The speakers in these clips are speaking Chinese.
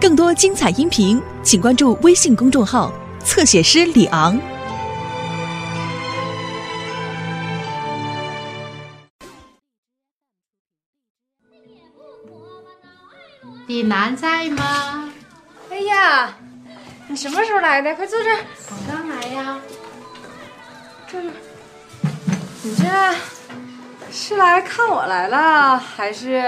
更多精彩音频，请关注微信公众号“侧写师李昂”。李楠在吗？哎呀，你什么时候来的？快坐这儿。我刚来呀。坐这儿。你这是来看我来了，还是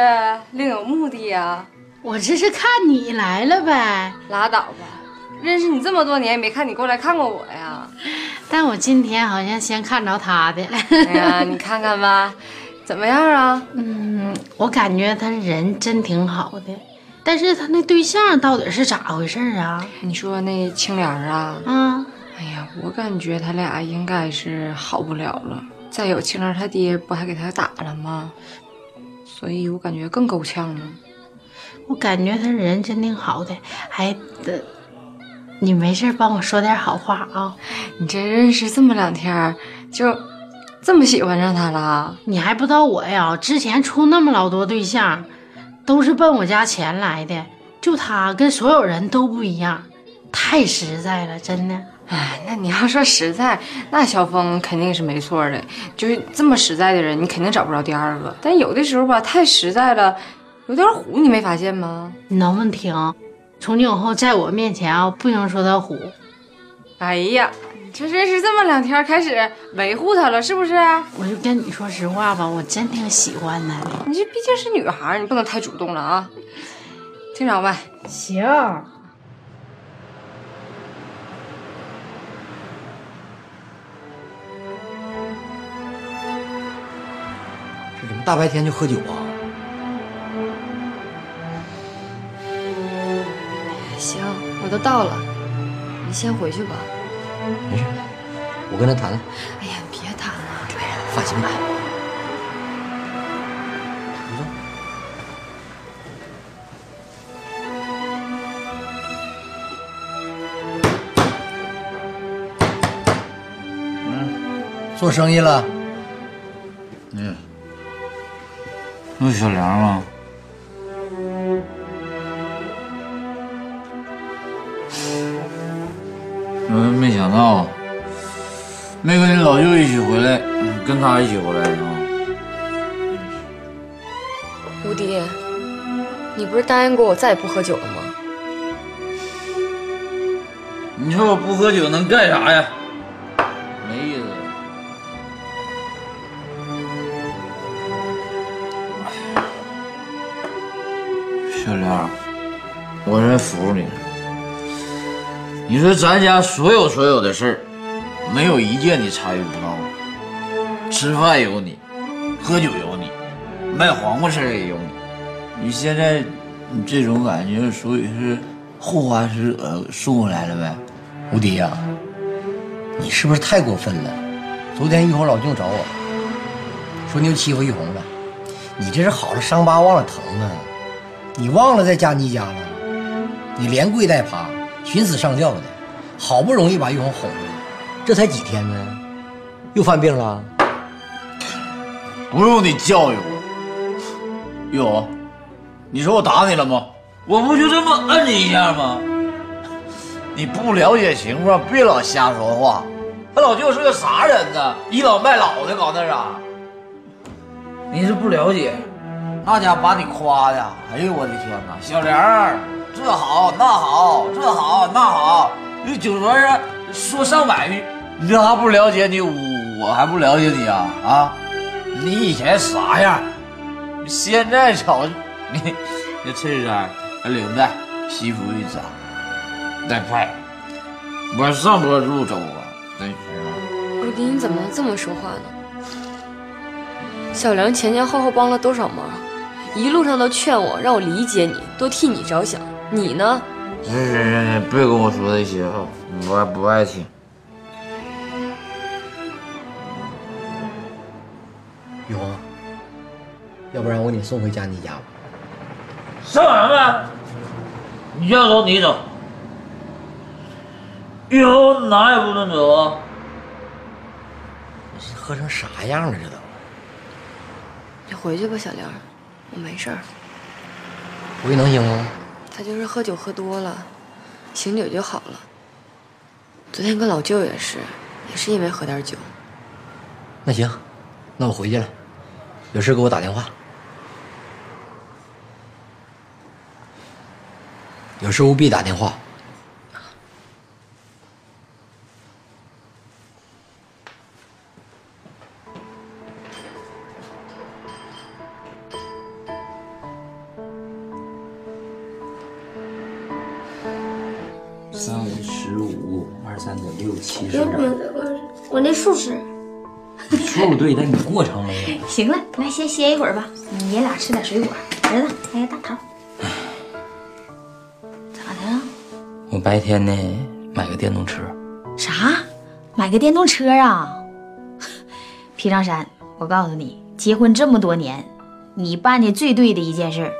另有目的呀？我这是看你来了呗。拉倒吧，认识你这么多年，也没看你过来看过我呀。但我今天好像先看着他的。哎呀，你看看吧，怎么样啊？嗯，我感觉他人真挺好的，但是他那对象到底是咋回事啊？你说那青莲啊？啊，哎呀，我感觉他俩应该是好不了了。再有，青莲他爹不还给他打了吗？所以我感觉更够呛了。我感觉他人真挺好的，还的你没事帮我说点好话啊？你这认识这么两天，就这么喜欢上他了？你还不知道我呀？之前处那么老多对象，都是奔我家钱来的，就他跟所有人都不一样，太实在了，真的。哎，那你要说实在，那小峰肯定是没错的。就是这么实在的人，你肯定找不着第二个。但有的时候吧，太实在了，有点虎，你没发现吗？你能不能听？从今以后，在我面前啊，不能说他虎。哎呀，你这认识这么两天，开始维护他了，是不是？我就跟你说实话吧，我真挺喜欢他的。你这毕竟是女孩，你不能太主动了啊。听着吧，行。这怎么大白天就喝酒啊？行，我都到了，你先回去吧。没事，我跟他谈谈。哎呀，别谈了。对呀，放心吧。做生意了？嗯，有小梁吗？嗯，没想到，没跟你老舅一起回来，跟他一起回来的啊。吴迪，你不是答应过我再也不喝酒了吗？你说我不喝酒能干啥呀？没意思。小梁，我真服你了。你说咱家所有所有的事儿，没有一件你参与不到。吃饭有你，喝酒有你，卖黄瓜事儿也有你。你现在你这种感觉，属于是后花使者送过来了呗？吴迪呀、你是不是太过分了？昨天玉红老舅找我，说你又欺负玉红了，你这是好了伤疤忘了疼啊！你忘了在佳妮家了？你连跪带爬，寻死上吊的，好不容易把玉红哄回来，这才几天呢，又犯病了？不用你教育我。玉红，你说我打你了吗？我不就这么摁你一下吗？你不了解情况，别老瞎说话。他老舅是个啥人呢？倚老卖老的，搞那啥。你是不了解，那家把你夸的，哎呦我的天哪！小梁儿，这好那好，这好那好，你酒桌上说上百句，你这还不了解你，我还不了解你啊啊！你以前啥样？现在瞅你，那衬衫、那领带、西服一扎，再快，我上多入周啊！真是啊！吴迪，你怎么能这么说话呢？小梁前前后后帮了多少忙，一路上都劝我，让我理解你，多替你着想。你呢？行行行行，别跟我说那些啊，我还不爱听。玉红，要不然我给你送回家，你家吧。上什么？你要走你走，以后哪也不能走啊！喝成啥样了？这都你回去吧，小玲，我没事儿。回去能行吗？他就是喝酒喝多了，醒酒就好了。昨天跟老舅也是，也是因为喝点酒。那行，那我回去了，有事给我打电话。有事务必打电话。十五，二三得六七不十我我那数是。数对，但你过程没有。行了，来先歇一会儿吧。你爷俩吃点水果。儿子，来个大桃。咋的了？我白天呢买个电动车，啥？买个电动车啊？皮长山，我告诉你，结婚这么多年，你办的最对的一件事，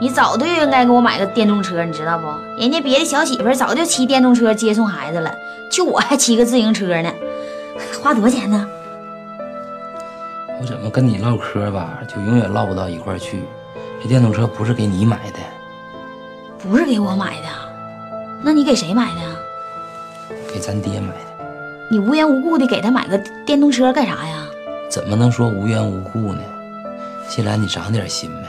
你早就应该给我买个电动车，你知道不？人家别的小媳妇早就骑电动车接送孩子了，就我还骑个自行车呢，花多少钱呢？我怎么跟你唠嗑吧，就永远唠不到一块儿去。这电动车不是给你买的，不是给我买的，那你给谁买的？给咱爹买的。你无缘无故的给他买个电动车干啥呀？怎么能说无缘无故呢？新兰，你长点心呗。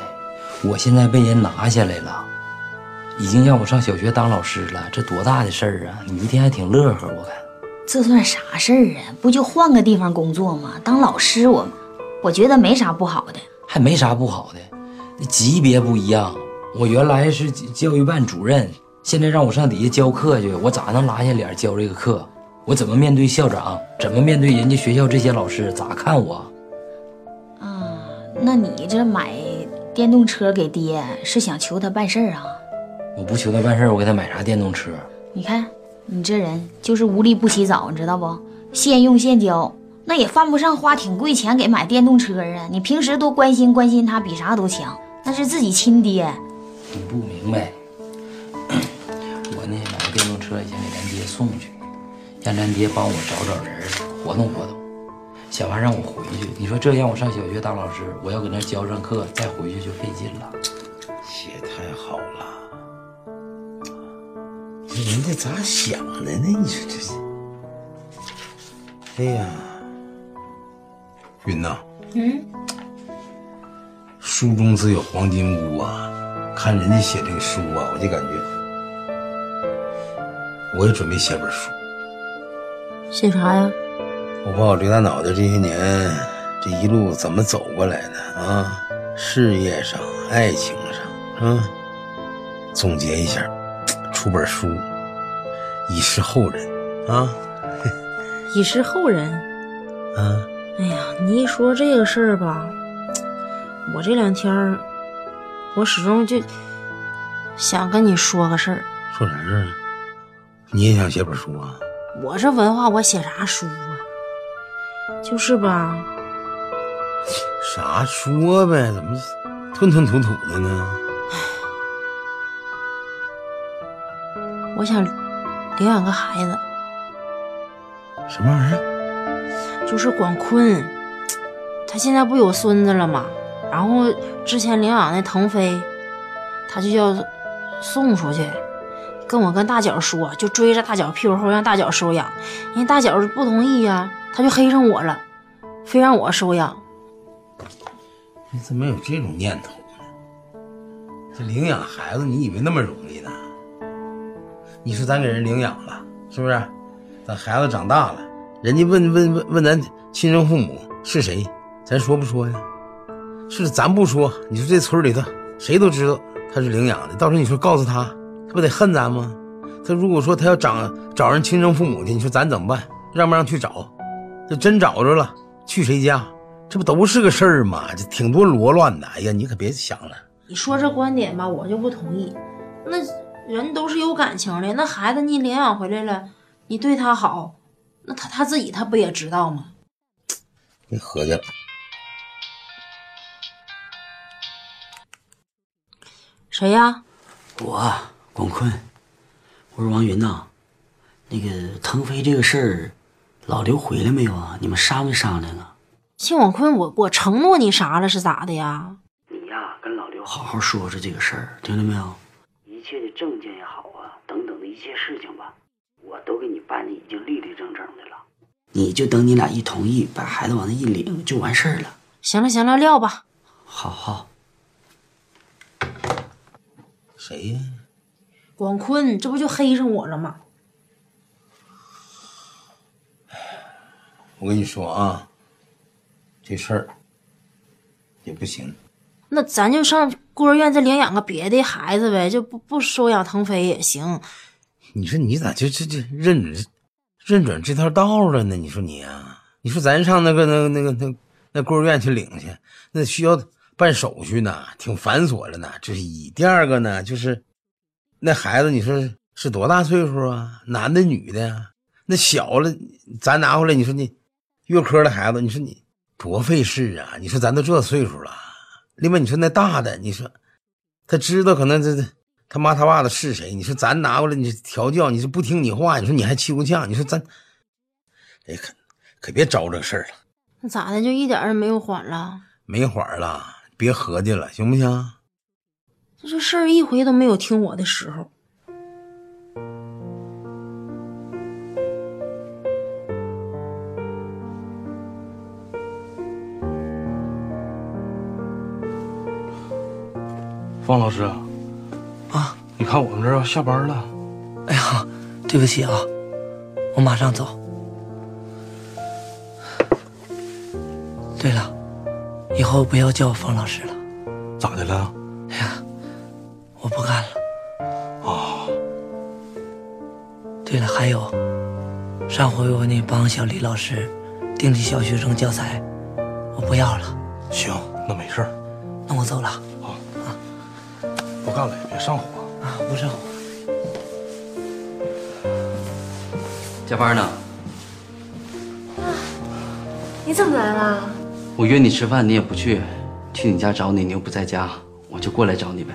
我现在被人拿下来了，已经让我上小学当老师了，这多大的事儿啊！你一天还挺乐呵，我看。这算啥事儿啊？不就换个地方工作吗？当老师我，我觉得没啥不好的。还没啥不好的，那级别不一样。我原来是教育办主任，现在让我上底下教课去，我咋能拉下脸教这个课？我怎么面对校长？怎么面对人家学校这些老师？咋看我？啊，那你这买电动车给爹是想求他办事儿啊？我不求他办事儿，我给他买啥电动车？你看你这人就是无利不起早，你知道不？现用现交，那也犯不上花挺贵钱给买电动车啊。你平时多关心关心他，比啥都强。那是自己亲爹，你不明白。我呢，买个电动车先给咱爹送去，让咱爹帮我找找人，活动活动。想完让我回去，你说这让我上小学当老师，我要搁那儿教上课，再回去就费劲了。写太好了，这人家咋想的呢？你说这是？哎呀，云呐，嗯，书中自有黄金屋啊！看人家写这个书啊，我就感觉，我也准备写本书。写啥呀？我把我刘大脑袋这些年这一路怎么走过来的啊，事业上、爱情上，啊，总结一下，出本书，以示后人啊 以示后人。啊！哎呀，你一说这个事儿吧，我这两天儿，我始终就想跟你说个事儿。说啥事儿啊？你也想写本书啊？我这文化，我写啥书啊？就是吧，啥说呗？怎么吞吞吐吐的呢？我想领养个孩子，什么玩意儿？就是广坤，他现在不有孙子了吗？然后之前领养那腾飞，他就要送出去，跟我跟大脚说，就追着大脚屁股后让大脚收养，人大脚不同意呀、他就黑上我了，非让我收养。你怎么有这种念头呢？这领养孩子，你以为那么容易呢？你说咱给人领养了，是不是？等孩子长大了，人家问问问问咱亲生父母是谁，咱说不说呀？是咱不说，你说这村里头谁都知道他是领养的，到时候你说告诉他，他不得恨咱吗？他如果说他要找找人亲生父母去，你说咱怎么办？让不让去找？这真找着了，去谁家？这不都是个事儿吗？这挺多罗乱的。哎呀，你可别想了。你说这观点吧，我就不同意。那人都是有感情的，那孩子你领养回来了，你对他好，那他他自己他不也知道吗？你合计了，谁呀？我啊广坤，我说王云呐，那个腾飞这个事儿，老刘回来没有啊？你们商没商量啊？谢广坤，我我承诺你啥了是咋的呀？你呀跟老刘好好说说这个事儿，听到没有？一切切的证件也好啊，等等的一切事情吧，我都给你办的已经立立正正的了。你就等你俩一同意，把孩子往那一领就完事儿了。行了行了，撂吧。好好，谁呀？广坤，这不就黑上我了吗？我跟你说啊，这事儿也不行。那咱就上孤儿院再领养个别的孩子呗，就不不收养腾飞也行。你说你咋就这这认准认准这条道了呢？你说你啊，你说咱上那个那个那个那那孤儿院去领去，那需要办手续呢，挺繁琐的呢。这是一，第二个呢，就是那孩子，你说是多大岁数啊？男的女的呀？那小了，咱拿回来，你说你月科的孩子，你说你多费事啊！你说咱都这岁数了，另外你说那大的，你说他知道可能这这他妈他爸的是谁？你说咱拿过来，你调教，你说不听你话，你说你还气不呛？你说咱，哎，可可别招这事儿了，那咋的？就一点儿也没有缓了？没缓了，别合计了，行不行？这这事儿一回都没有听我的时候。方老师，啊，你看我们这儿要下班了。哎呀，对不起啊，我马上走。对了，以后不要叫我方老师了。咋的了？哎呀，我不干了。哦。对了，还有，上回我给你帮小李老师订的小学生教材，我不要了。行，那没事儿。那我走了。不干了，别上火啊！不上火。加班呢？你怎么来了？我约你吃饭，你也不去；去你家找你，你又不在家，我就过来找你呗。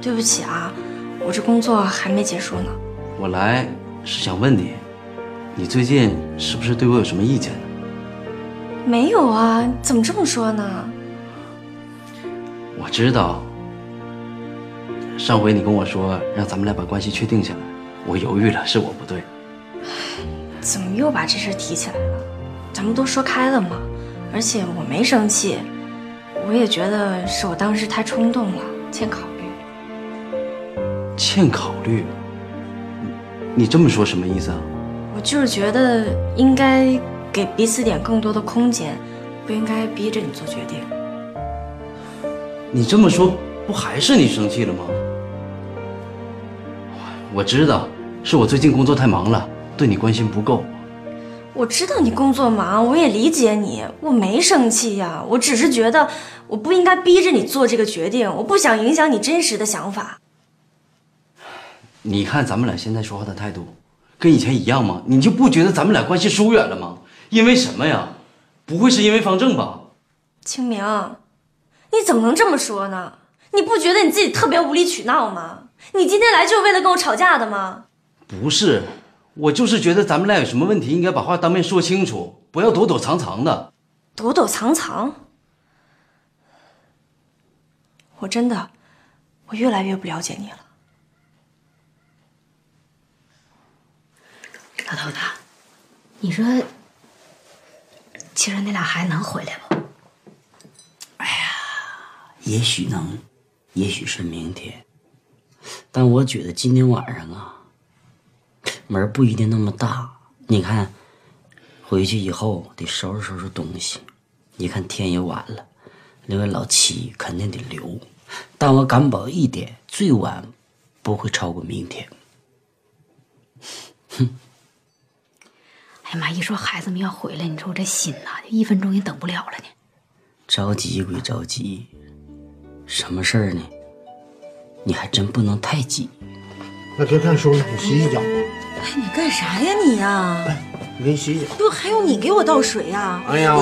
对不起啊，我这工作还没结束呢。我来是想问你，你最近是不是对我有什么意见呢？没有啊，怎么这么说呢？我知道。上回你跟我说让咱们俩把关系确定下来，我犹豫了，是我不对。怎么又把这事提起来了？咱们都说开了嘛，而且我没生气，我也觉得是我当时太冲动了，欠考虑。欠考虑？你这么说什么意思啊？我就是觉得应该给彼此点更多的空间，不应该逼着你做决定。你这么说，不还是你生气了吗？我知道，是我最近工作太忙了，对你关心不够。我知道你工作忙，我也理解你，我没生气呀，我只是觉得我不应该逼着你做这个决定，我不想影响你真实的想法。你看咱们俩现在说话的态度，跟以前一样吗？你就不觉得咱们俩关系疏远了吗？因为什么呀？不会是因为方正吧？清明，你怎么能这么说呢？你不觉得你自己特别无理取闹吗？你今天来就是为了跟我吵架的吗？不是，我就是觉得咱们俩有什么问题，应该把话当面说清楚，不要躲躲藏藏的。躲躲藏藏？我真的，我越来越不了解你了。老头子，你说，其实那俩孩子能回来不？哎呀，也许能，也许是明天。但我觉得今天晚上啊，门不一定那么大。你看，回去以后得收拾收拾东西。你看天也晚了，那位老七肯定得留。但我敢保一点，最晚不会超过明天。哼！哎呀妈！一说孩子们要回来，你说我这心呐，就一分钟也等不了了呢。着急归着急，什么事儿呢？你还真不能太急。那别看书了，你洗洗脚。哎，你干啥呀你呀？哎，我给你洗洗脚。不，还用你给我倒水呀？哎呀，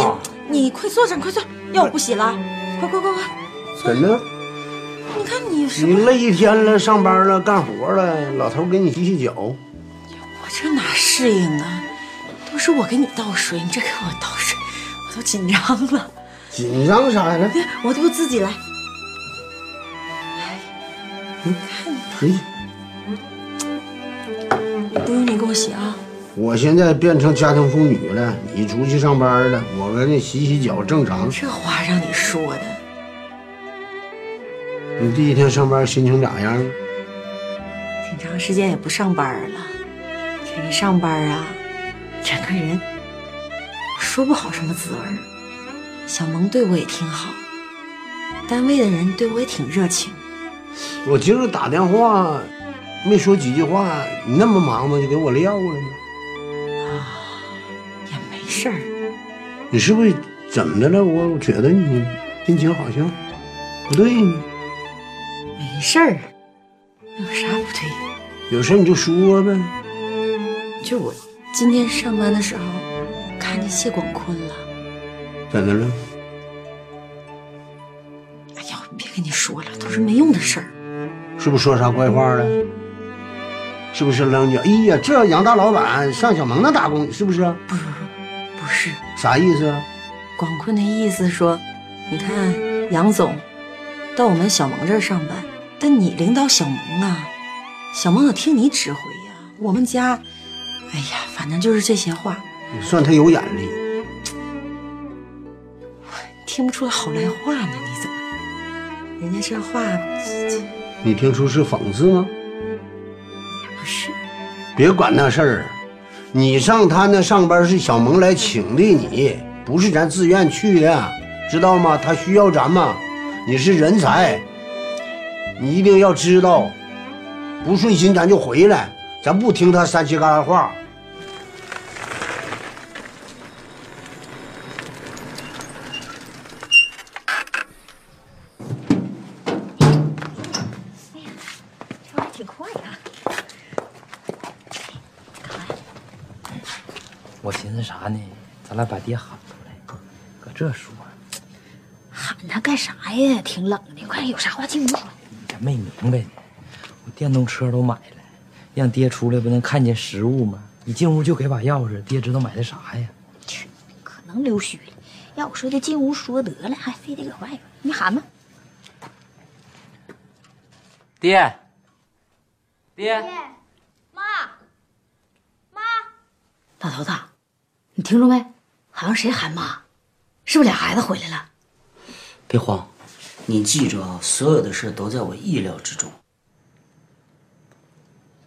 你你快坐上，快坐，要我不洗了，快快快快，怎的？你看你是你累一天了，上班了，干活了，老头给你洗洗脚。我这哪适应啊？都是我给你倒水，你这给我倒水，我都紧张了。紧张啥呀？我都自己来。可以。不用你给我洗啊。我现在变成家庭妇女了，你出去上班了，我给你洗洗脚正常。这话让你说的，你第一天上班心情咋样？挺长时间也不上班了，这一上班啊，整个人说不好什么滋味儿。小萌对我也挺好，单位的人对我也挺热情。我今儿打电话没说几句话，你那么忙吗？就给我撂了呢？啊也没事儿，你是不是怎么的了？我我觉得你心情好像不对呢。没事儿，有啥不对？有事你就说呗。就我今天上班的时候看见谢广坤了。怎的了？别跟你说了，都是没用的事儿。是不是说啥怪话了？是不是扔你？哎呀，这杨大老板上小萌那打工，是不是？不不不不是。啥意思？广坤的意思说，你看杨总到我们小萌这儿上班，但你领导小萌啊，小萌得听你指挥呀。我们家，哎呀，反正就是这些话。算他有眼力。听不出来好赖话呢？你？人家这话，你听出是讽刺吗？不是。别管那事儿，你上他那上班是小萌来请的你，不是咱自愿去的，知道吗？他需要咱们，你是人才，你一定要知道。不顺心咱就回来，咱不听他三七嘎话。这说，喊他干啥呀？挺冷的，快有啥话进屋说。你还没明白呢？我电动车都买了，让爹出来不能看见实物吗？你进屋就给把钥匙，爹知道买的啥呀？去可能溜须了。要我说就进屋说得了，还非得搁外边。你喊吧。爹，爹，妈，妈老头子，你听着没？好像谁喊妈？是不是俩孩子回来了？别慌，你记住啊，所有的事都在我意料之中。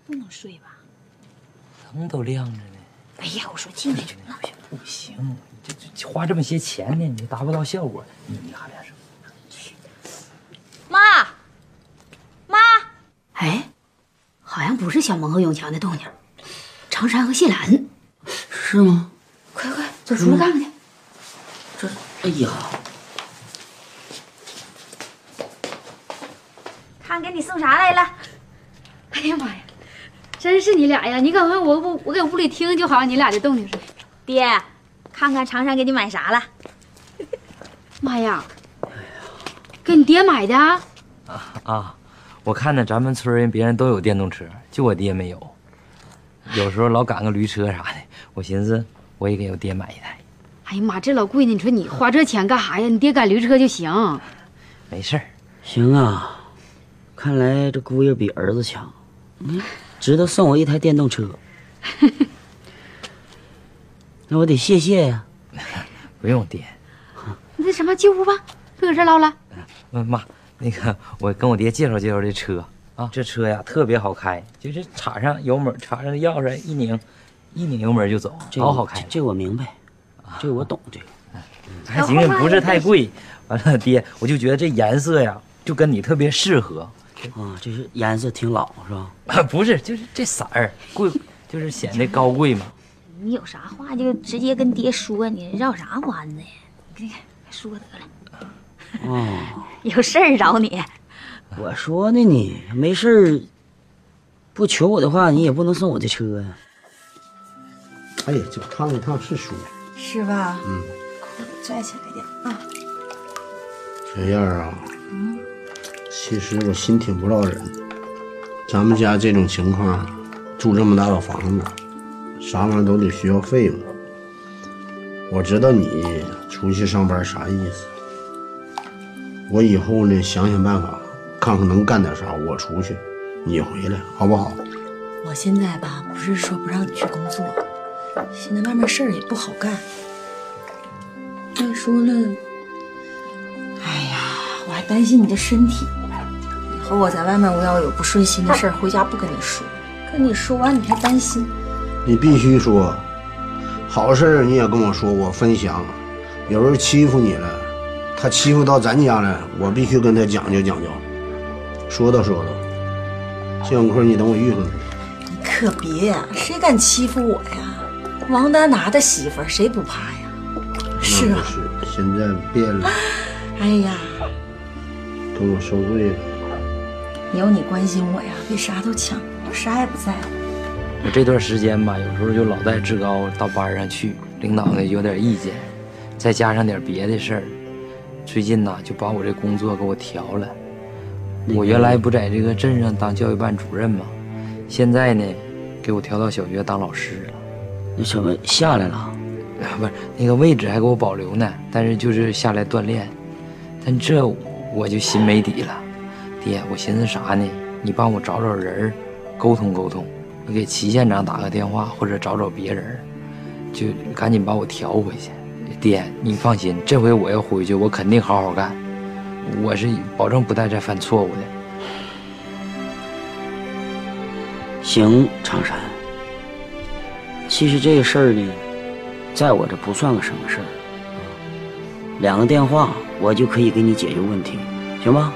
不能睡吧？灯都亮着呢。哎呀，我说进去闹去。不行，这这花这么些钱呢，你达不到效果。你你还点什么？妈，妈，哎，好像不是小萌和永强的动静，长山和谢兰。是吗？快快走出来看看去。这，哎呀，看给你送啥来了？哎呀妈呀，真是你俩呀！你赶快我我我给屋里听，就好像你俩的动静似的。爹，看看长山给你买啥了？妈呀，给你爹买的啊？啊，我看着咱们村人别人都有电动车，就我爹没有。有时候老赶个驴车啥的，我寻思我也给我爹买一台。哎呀妈，这老贵呢！你说你花这钱干啥呀？你爹赶驴车就行。没事儿，行啊，看来这姑爷比儿子强，嗯，知道送我一台电动车。那我得谢谢呀。不用爹。你那什么进屋吧，别搁这唠了。嗯妈，那个我跟我爹介绍介绍这车啊，这车呀特别好开，就是插上油门，插上钥匙一拧，一拧油门就走，这老好开。这我明白，这我懂这个。还行，不是太贵。完了，爹，我就觉得这颜色呀，就跟你特别适合。啊，这是颜色挺老是吧？不是，就是这色儿贵，就是显得高贵嘛。你有啥话就直接跟爹说，你绕啥弯子呀？你看说得了，哦，有事儿找你。我说呢你没事儿，不求我的话，你也不能送我的车呀。哎呀，这烫一烫是舒服。是吧？嗯，裤子拽起来点啊。小燕儿啊，其实我心挺不落忍的。咱们家这种情况，住这么大个房子，啥玩意儿都得需要费用。我知道你出去上班啥意思，我以后呢想想办法，看看看能干点啥。我出去，你回来，好不好？我现在吧，不是说不让你去工作，现在外面事儿也不好干。再说了，哎呀，我还担心你的身体。以后我在外面，我要有不顺心的事儿，回家不跟你说，跟你说完你还担心。你必须说，好事儿你也跟我说，我分享。有人欺负你了，他欺负到咱家了，我必须跟他讲究讲究，说道说道。建坤，你等我遇上他。你可别呀，谁敢欺负我呀？王大拿的媳妇儿，谁不怕呀？是啊，是，现在变了，哎呀，跟我受罪了。有你关心我呀，比啥都强，我啥也不在乎。我这段时间吧，有时候就老带志高到班上去，领导呢有点意见，再加上点别的事儿，最近呢就把我这工作给我调了。我原来不在这个镇上当教育办主任吗？现在呢，给我调到小学当老师了。你怎么下来了？不是那个位置还给我保留呢，但是就是下来锻炼。但这我就心没底了，爹，我寻思啥呢？你帮我找找人，沟通沟通。你给齐县长打个电话，或者找找别人，就赶紧把我调回去。爹，你放心，这回我要回去，我肯定好好干，我是保证不带再犯错误的。行，长山。其实这个事儿呢，在我这不算个什么事儿，两个电话我就可以给你解决问题，行吗？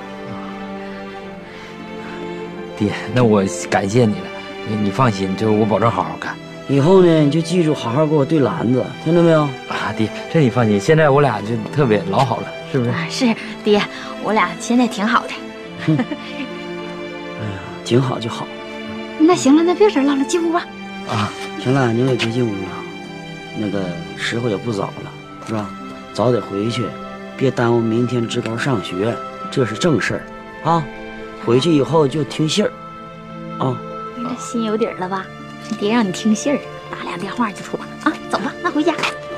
爹，那我感谢你了，你你放心，这我保证好好干。以后呢，你就记住好好给我对篮子，听着没有？啊，爹，这你放心，现在我俩就特别老好了，是不是？啊，是爹，我俩现在挺好的。哎呀挺好就好。那行了，那别整唠了，进屋吧。啊，行了，你也别进屋了，那个时候也不早了，是吧？早点回去，别耽误明天志高上学，这是正事儿啊。回去以后就听信儿，啊。你这心有底儿了吧？爹让你听信儿，打俩电话就妥了啊！走吧，那回家。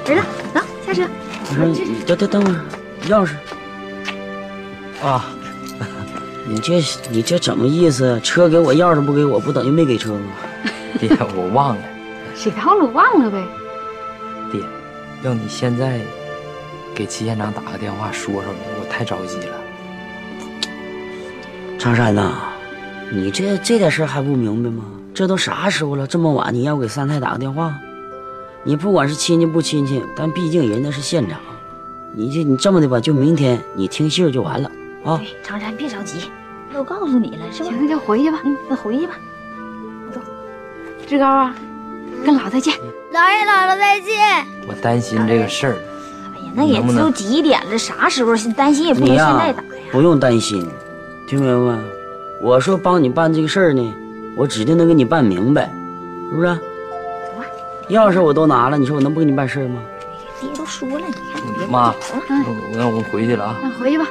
儿子，走，下车。我说你等等等会儿，钥匙。啊，你这你这怎么意思？车给我，钥匙不给我，不等于没给车吗？爹，我忘了。谁忘了忘了呗。爹，要你现在给齐县长打个电话说说呗，我太着急了。常山呐，你这这点事儿还不明白吗？这都啥时候了，这么晚你要给三太打个电话？你不管是亲戚不亲戚，但毕竟人家是县长，你这你这么的吧，就明天你听信儿就完了啊。常山别着急，都告诉你了，是吧？行，那就回去吧。嗯，那回去吧。走，志高啊，跟姥再见。姥爷姥姥再见。我担心这个事儿。哎呀，那也都几点了，啥时候担心也不能现在打呀。不用担心，听明白没？我说帮你办这个事儿呢，我指定能给你办明白，是不是？走吧钥匙我都拿了，你说我能不给你办事儿吗？爹都说了，你看你别妈，我我那我回去了啊。那回去吧。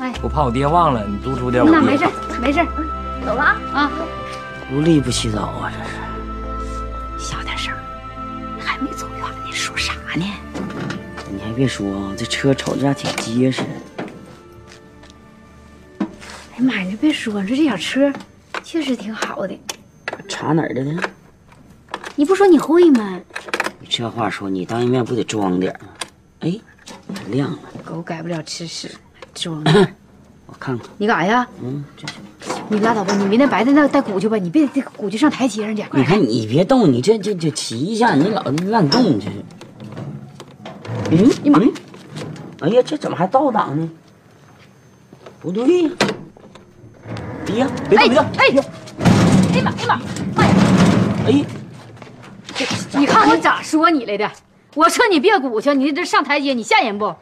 哎，我怕我爹忘了，你督促点我。那没事没事，走了啊啊！不立不起早啊，这是。别说啊，这车瞅着还挺结实。哎呀妈呀，你别说，你说这小车确实挺好的。查哪儿的呢？你不说你会吗？你这话说，你当一面不得装点吗？哎，还亮了。狗改不了吃屎，装。我看看。你干啥呀？嗯，这你拉倒吧，你明天白天那带鼓去吧，你别这个鼓去上台阶上去。你看你别动，你这这这骑一下，你老乱动这是。嗯，哎妈！哎呀，这怎么还倒档呢？不对呀！哎呀，别动别动！哎呀，哎妈哎妈妈呀！哎，你看我咋说你来的？我说你别鼓去，你这上台阶，你吓人不？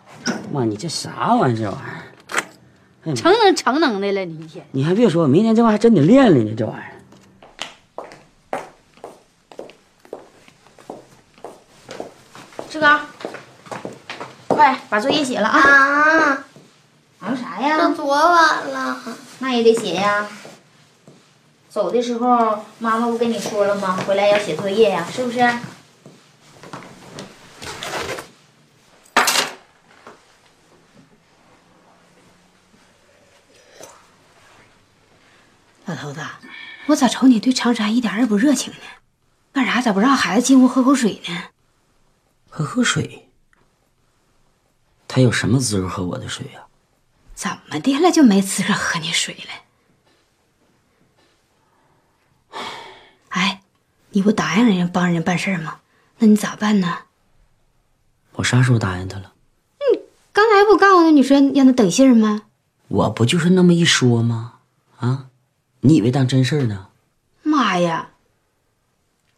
妈，你这啥玩意儿？这玩意儿。成能成能的了，你一天。你还别说，明天这玩意儿还真得练练呢，这玩意儿。志高，快把作业写了啊！啊，忙啥呀？都多晚了。那也得写呀。走的时候，妈妈不跟你说了吗？回来要写作业呀，是不是？老头子，我咋瞅你对长山一点也不热情呢？干啥咋不让孩子进屋喝口水呢？喝口水，他有什么资格喝我的水呀、怎么的了就没资格喝你水了？哎，你不答应人家帮人家办事吗？那你咋办呢？我啥时候答应他了？你刚才不告诉他你说让他等信儿吗？我不就是那么一说吗？啊，你以为当真事儿呢？妈呀！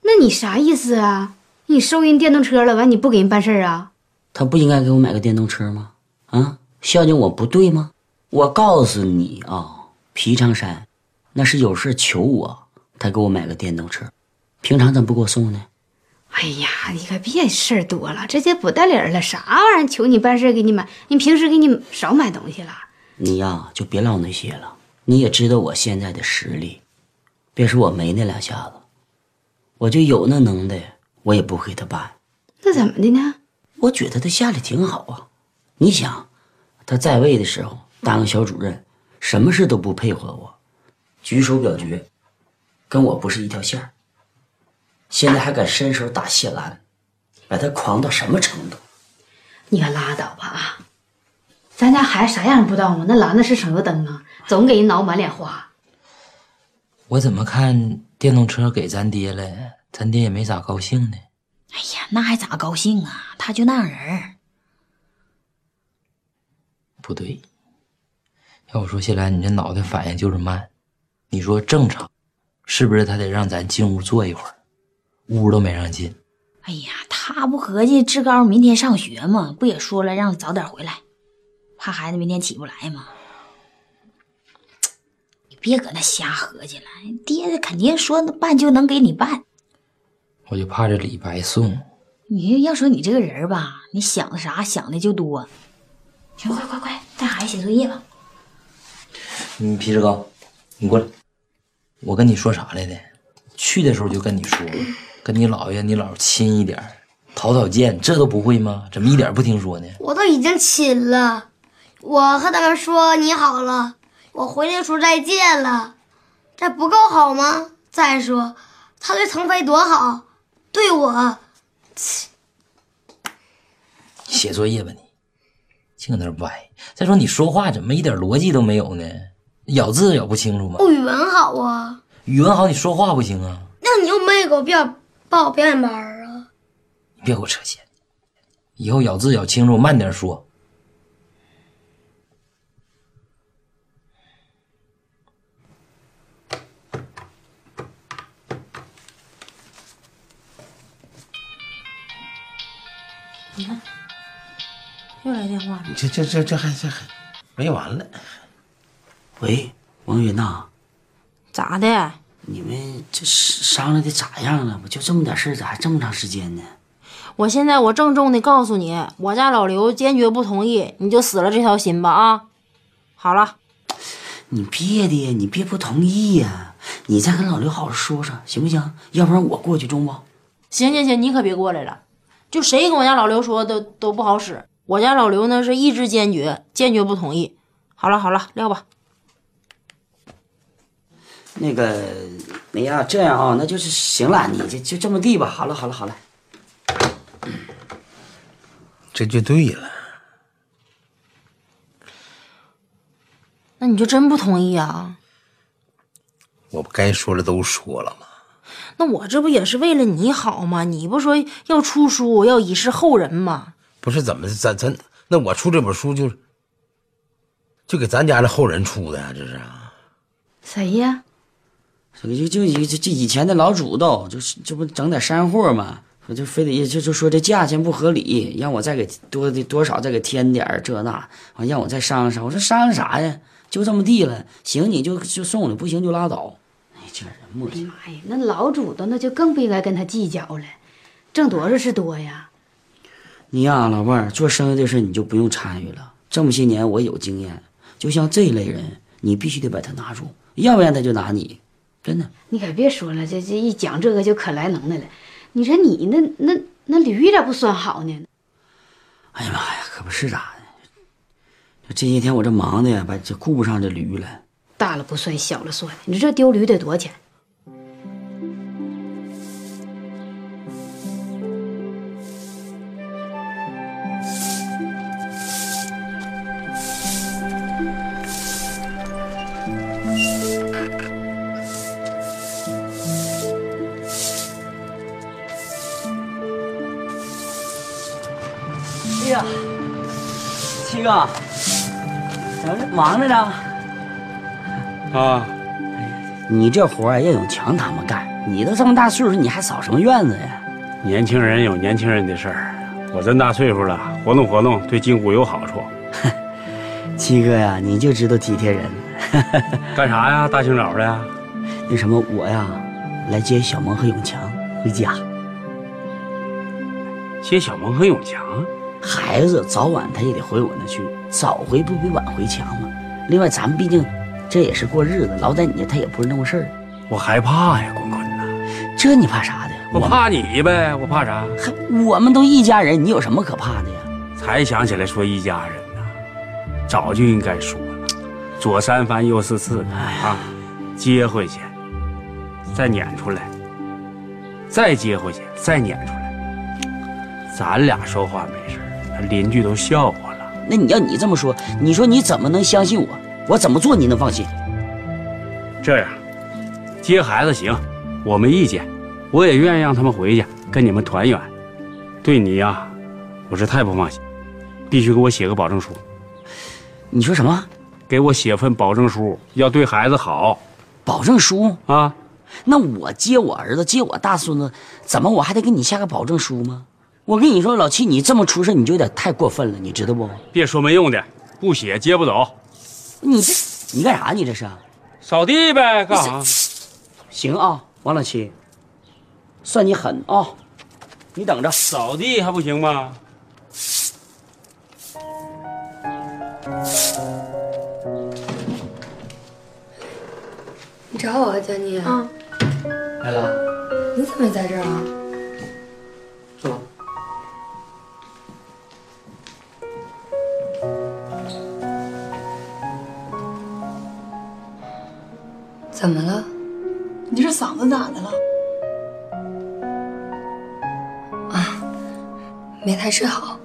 那你啥意思啊？你收人电动车了，完你不给人办事儿啊？他不应该给我买个电动车吗？啊，孝敬我不对吗？我告诉你啊，皮长山那是有事求我，他给我买个电动车，平常怎么不给我送呢？哎呀，你可别事儿多了，这些不带理儿了，啥玩意儿求你办事儿给你买，你平时给你少买东西了。你呀，就别唠那些了。你也知道我现在的实力，别说我没那两下子，我就有那能耐，我也不给他办。那怎么的呢？我觉得他下来挺好啊。你想，他在位的时候当个小主任，什么事都不配合我，举手表决，跟我不是一条线儿。现在还敢伸手打谢兰，把他狂到什么程度？你可拉倒吧啊！咱家孩子啥样不知道吗？那蓝的是省油灯啊，总给人挠满脸花。我怎么看电动车给咱爹了，咱爹也没咋高兴呢。哎呀，那还咋高兴啊？他就那样人儿。不对，要我说，谢兰，你这脑袋反应就是慢。你说正常，是不是他得让咱进屋坐一会儿？屋都没让进。哎呀，他不合计志高明天上学吗？不也说了让早点回来，怕孩子明天起不来吗？你别搁那瞎合计了，爹肯定说办就能给你办。我就怕这礼白送。你要说你这个人儿吧，你想的啥想的就多。行，快快快，带孩子写作业吧。你皮志高，你过来。我跟你说啥来的？去的时候就跟你说了，跟你姥爷、你姥亲一点儿，讨讨见，这都不会吗？怎么一点不听说呢？我都已经亲了，我和他们说你好了，我回来就说再见了，这不够好吗？再说，他对腾飞多好，对我，写作业吧你，净搁那儿歪。再说你说话怎么一点逻辑都没有呢？咬字咬不清楚吗？我语文好啊，语文好，你说话不行啊！那你又没给我表报表演班啊？你别给我扯闲，以后咬字咬清楚，慢点说。你看，又来电话了。这这这这还这还没完了。喂，王云呐，咋的？你们这商量的咋样了？不就这么点事儿，咋还这么长时间呢？我现在我郑重的告诉你，我家老刘坚决不同意，你就死了这条心吧啊！好了，你别的，你别不同意呀、你再跟老刘好好说说，行不行？要不然我过去中不？行行行，你可别过来了，就谁跟我家老刘说都都不好使。我家老刘呢是意志坚决，坚决不同意。好了好了，撂吧。那个，哎呀，这样啊，那就是行了，你就就这么地吧。好了好了好了，这就对了。那你就真不同意啊？我不该说的都说了吗？那我这不也是为了你好吗？你不说要出书，要以示后人吗？不是怎么，咱咱那我出这本书就就给咱家的后人出的呀、这是啊。谁呀？这就就就就这以前的老祖宗，就是这不整点山货嘛，说就非得就就说这价钱不合理，让我再给多的多少再给添点儿这那，完让我再商量商量。我说商量啥呀？就这么地了，行你就就送了，不行就拉倒。哎，这人磨叽。哎呀，那老祖宗那就更不应该跟他计较了，挣多少是多呀。你呀、老伴儿，做生意的事你就不用参与了。这么些年我有经验，就像这类人，你必须得把他拿住，要不然他就拿你。真的，你可别说了，这这一讲这个就可来能耐了。你说你那那那驴咋不算好呢？哎呀妈呀可不是咋的。就这些天我这忙的呀，把这顾不上这驴了，大了不算，小了算。你说这丢驴得多少钱？哎呀，七哥，怎么忙着呢？啊，你这活儿要永强他们干，你都这么大岁数，你还扫什么院子呀？年轻人有年轻人的事儿，我这么大岁数了，活动活动对筋骨有好处。七哥呀，你就知道体贴人。干啥呀？大清早的？那什么，我呀，来接小萌和永强回家。接小萌和永强？孩子早晚他也得回我那去，早回不比晚回强吗？另外，咱们毕竟这也是过日子，老在你那他也不是那么事儿。我害怕呀，滚滚呐。这你怕啥的？我怕你呗，我怕啥？还我们都一家人，你有什么可怕的呀？才想起来说一家人呢，早就应该说了。左三番右四次的啊，接回去，再撵出来，再接回去，再撵出来。咱俩说话没事那邻居都笑话了。那你要你这么说，你说你怎么能相信我？我怎么做你能放心？这样，接孩子行，我没意见，我也愿意让他们回去跟你们团圆。对你呀，我是太不放心，必须给我写个保证书。你说什么？给我写份保证书，要对孩子好。保证书啊？那我接我儿子，接我大孙子，怎么我还得给你下个保证书吗？我跟你说，老七，你这么出事，你就有点太过分了，你知道不？别说没用的，不写接不走。你这，你干啥？你这是？扫地呗，干啥？行啊，王老七，算你狠啊！你等着，扫地还不行吗？你找我啊，佳妮？啊，来了。你怎么也在这儿啊？怎么了？你这嗓子咋的了？啊，没太治好。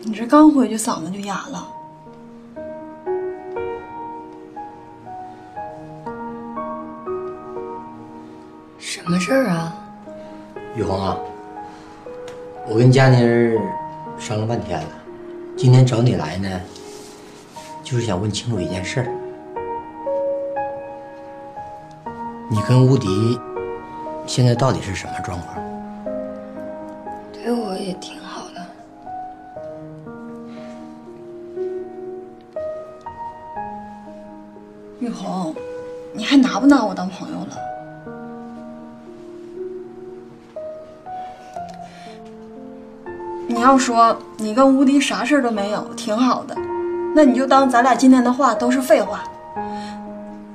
你这刚回去嗓子就哑了。什么事儿啊？雨红啊，我跟佳妮儿商量半天了，今天找你来呢，就是想问清楚一件事儿。你跟吴迪现在到底是什么状况？对我也挺好的。雨红，你还拿不拿我当朋友了？你要说你跟吴迪啥事儿都没有，挺好的，那你就当咱俩今天的话都是废话。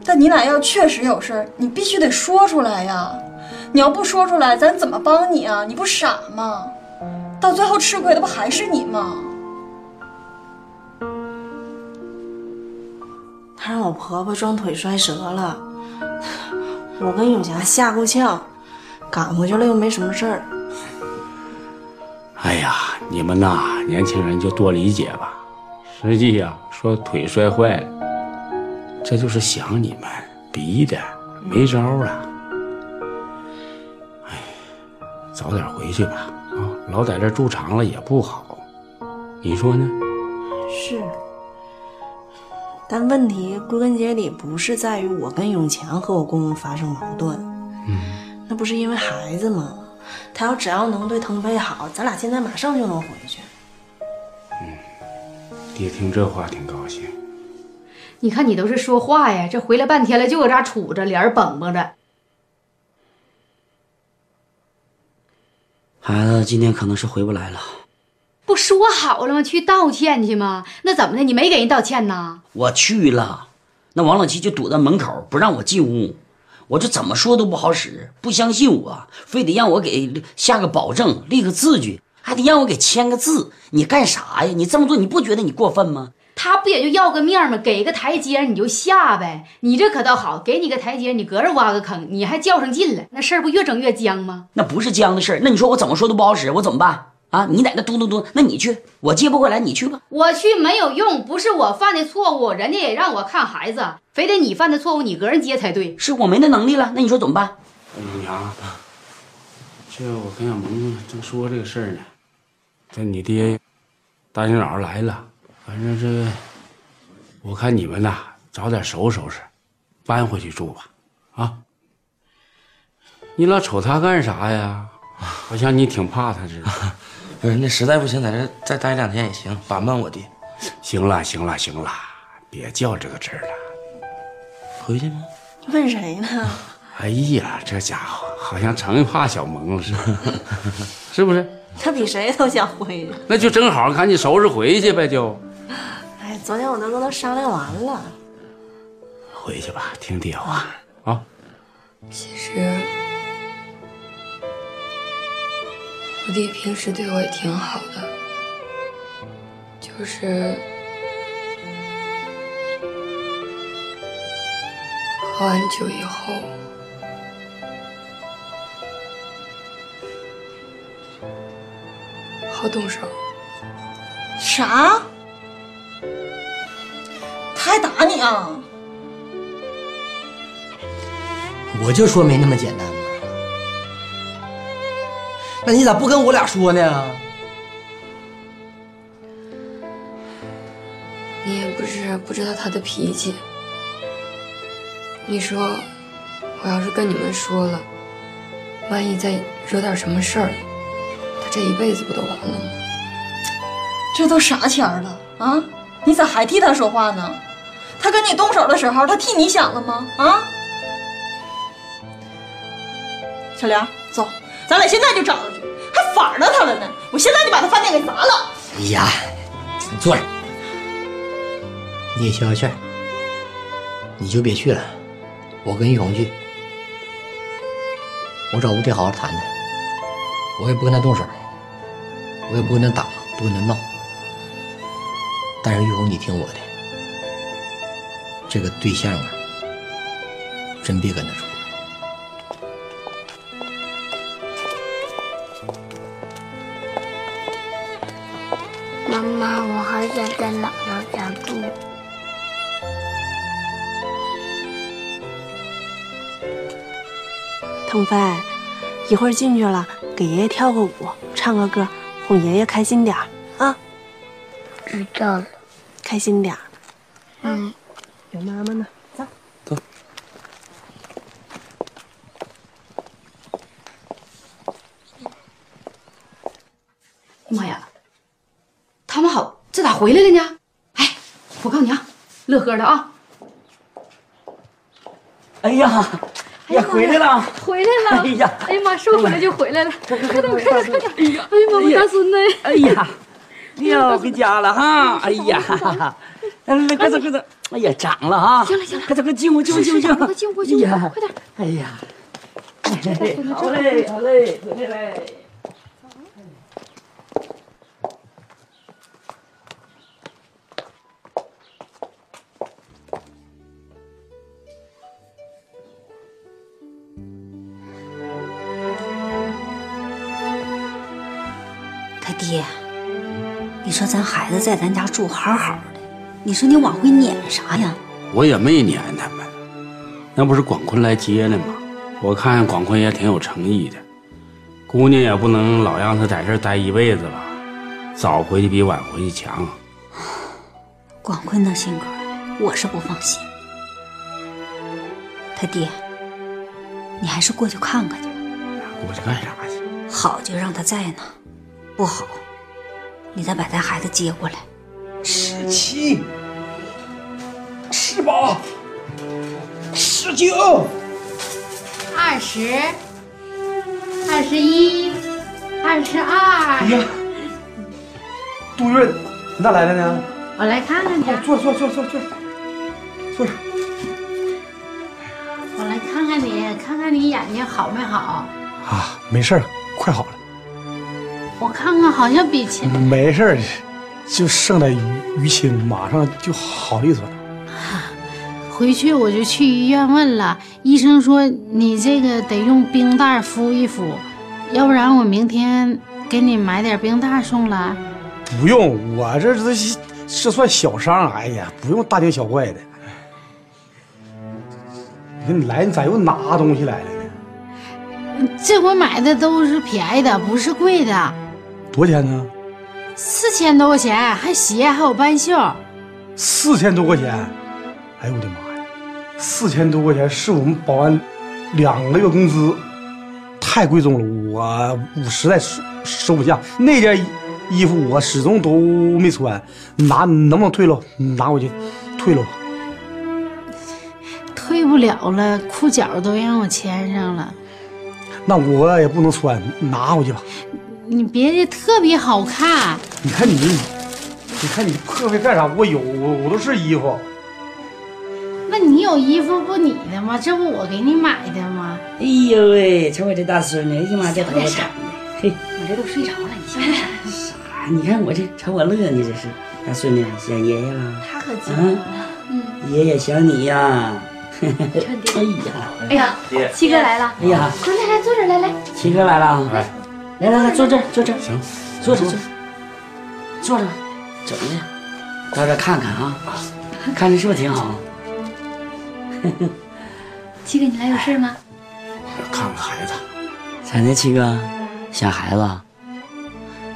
但你俩要确实有事儿，你必须得说出来呀！你要不说出来，咱怎么帮你啊？你不傻吗？到最后吃亏的不还是你吗？他让我婆婆装腿摔折了，我跟永霞吓够呛，赶回去了又没什么事儿。哎呀，你们呐，年轻人就多理解吧。实际呀，说腿摔坏了，这就是想你们逼的，没招了。哎，早点回去吧，啊，老在这住长了也不好，你说呢？是，但问题归根结底不是在于我跟永强和我公公发生矛盾，嗯，那不是因为孩子吗？他要只要能对腾飞好，咱俩现在马上就能回去。嗯爹听这话挺高兴。你看你都是说话呀，这回来半天了就搁这杵着，脸儿绷绷着。孩子今天可能是回不来了。不说好了吗？去道歉去吗？那怎么的？你没给人道歉呐？我去了，那王老七就堵在门口不让我进屋，我这怎么说都不好使，不相信我，非得让我给下个保证，立个字据，还得让我给签个字。你干啥呀？你这么做你不觉得你过分吗？他不也就要个面吗？给个台阶你就下呗。你这可倒好，给你个台阶，你搁这挖个坑，你还较上劲了，那事儿不越整越僵吗？那不是僵的事儿，那你说我怎么说都不好使，我怎么办啊？你在那嘟嘟嘟，那你去，我接不过来，你去吧。我去没有用，不是我犯的错误，人家也让我看孩子，非得你犯的错误你个人接才对。是我没那能力了，那你说怎么办？娘，这我跟小萌正说这个事儿呢，这你爹大清早来了，反正这我看你们呐，早点收拾收拾，搬回去住吧，啊！你老瞅他干啥呀？好像你挺怕他似的。不是，那实在不行，在这再待两天也行，帮帮我爹。行了，行了，行了，别较这个真儿了。回去吗？问谁呢？哎呀，这家伙好像成怕小萌似的，是不是？他比谁都想回去。那就正好，赶紧收拾回去呗，就哎，昨天我都跟他商量完了。回去吧，听爹话啊。其实我弟平时对我也挺好的，就是喝完酒以后，好动手。啥？他还打你啊？我就说没那么简单嘛。那你咋不跟我俩说呢？你也不是不知道他的脾气。你说，我要是跟你们说了，万一再惹点什么事儿，他这一辈子不都完了吗？这都啥钱了啊？你咋还替他说话呢？他跟你动手的时候，他替你想了吗？啊？小梁，走，咱俩现在就找他去，还反了他了呢！我现在就把他饭店给砸了。哎呀，你坐着，你也消消气儿，你就别去了，我跟玉红去，我找吴爹好好谈谈，我也不跟他动手，我也不跟他打，不跟他闹，但是玉红，你听我的，这个对象啊，真别跟他处。妈妈，我好想在姥姥家住。腾飞，一会儿进去了，给爷爷跳个舞，唱个歌，哄爷爷开心点儿啊。知道了。开心点儿。嗯。有妈妈呢，走。妈呀，他们好，这咋回来了呢？哎，我告诉你啊，乐呵的啊。哎呀，呀，回来了，回来了！哎呀，哎呀妈，说回来就回来了，快点快点快点！哎呀，哎呀妈，我大孙子！哎呀，哟，回家了哈！哎呀，来，快走快走！哎呀，长了哈！行了行了，快走快进屋进屋进屋进屋！快进屋进屋，快点！哎呀，好嘞好嘞，回来嘞！咱孩子在咱家住好好的，你说你往回撵啥呀？我也没撵他们，那不是广坤来接的吗？我看广坤也挺有诚意的，姑娘也不能老让他在这儿待一辈子吧，早回去比晚回去强。广坤那性格，我是不放心。他爹，你还是过去看看去吧。过去干啥去？好就让他在呢，不好，你再把咱孩子接过来。十七，十八，十九，二十，二十一，二十二。哎呀，杜润，你咋来了呢？我来看看你。坐坐坐坐坐，坐着。我来看看你，看看你眼睛好没好。啊，没事儿，快好了。我看看，好像比前没事儿，就剩点淤淤青，马上就好利索了。回去我就去医院问了，医生说你这个得用冰袋敷一敷，要不然我明天给你买点冰袋送来。不用，我这这这算小伤，哎呀，不用大惊小怪的。你说你来，你咋又拿东西来了呢？这回买的都是便宜的，不是贵的，多少钱呢？四千多块钱，还鞋还有半袖。四千多块钱，哎呦我的妈呀！四千多块钱是我们保安两个月工资，太贵重了，我我实在收收不下。那件衣服我始终都没穿，拿能不能退了？拿回去退了吧。退不了了，裤脚都让我牵上了。那我也不能穿，拿回去吧。你别的特别好看，你看你，你看你破费干啥？我有，我我都是衣服。那你有衣服不你的吗？这不我给你买的吗？哎呦喂，瞅我这大孙女，哎呀妈，这头发长的，嘿，我这都睡着了，你信不信？啥？你看我这瞅我乐呢，这是大孙女想爷爷了。他可激动了，嗯，爷爷想你 呀。哎呀，哎呀，七哥来了，哎呀，快来来坐这儿来来，七哥来了，来来来来，坐这儿坐这儿，行，坐着坐着，坐着，怎么的？到这儿看看啊，看着是不是挺好？七哥你来有事吗？我要看看孩子，咋的，七哥？想孩子？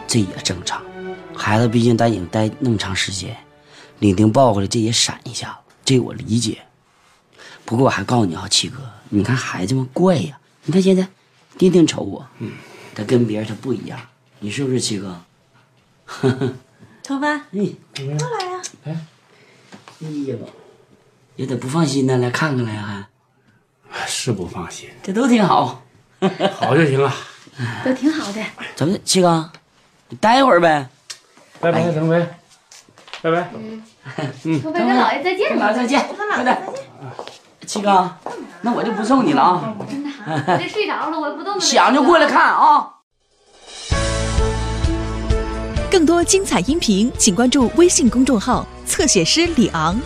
这也正常，孩子毕竟在影待那么长时间，领丁抱回来这也闪一下子，这我理解。不过我还告诉你啊，七哥，你看孩子们怪呀，你看现在，丁丁瞅我，嗯，他跟别人他不一样，你是不是七哥？呵呵，头发，哎，过来呀、哎呀，有点不放心呢，来看看来还，是不放心，这都挺好，好就行了。都挺好的。怎么，七哥，你待会儿呗。拜拜，腾飞，拜拜。嗯，头发跟姥爷再见吧，再见，快点。七哥，那我就不送你了啊。真的啊，我这睡着了，我不动。想就过来看啊。更多精彩音频，请关注微信公众号“侧写师李昂”。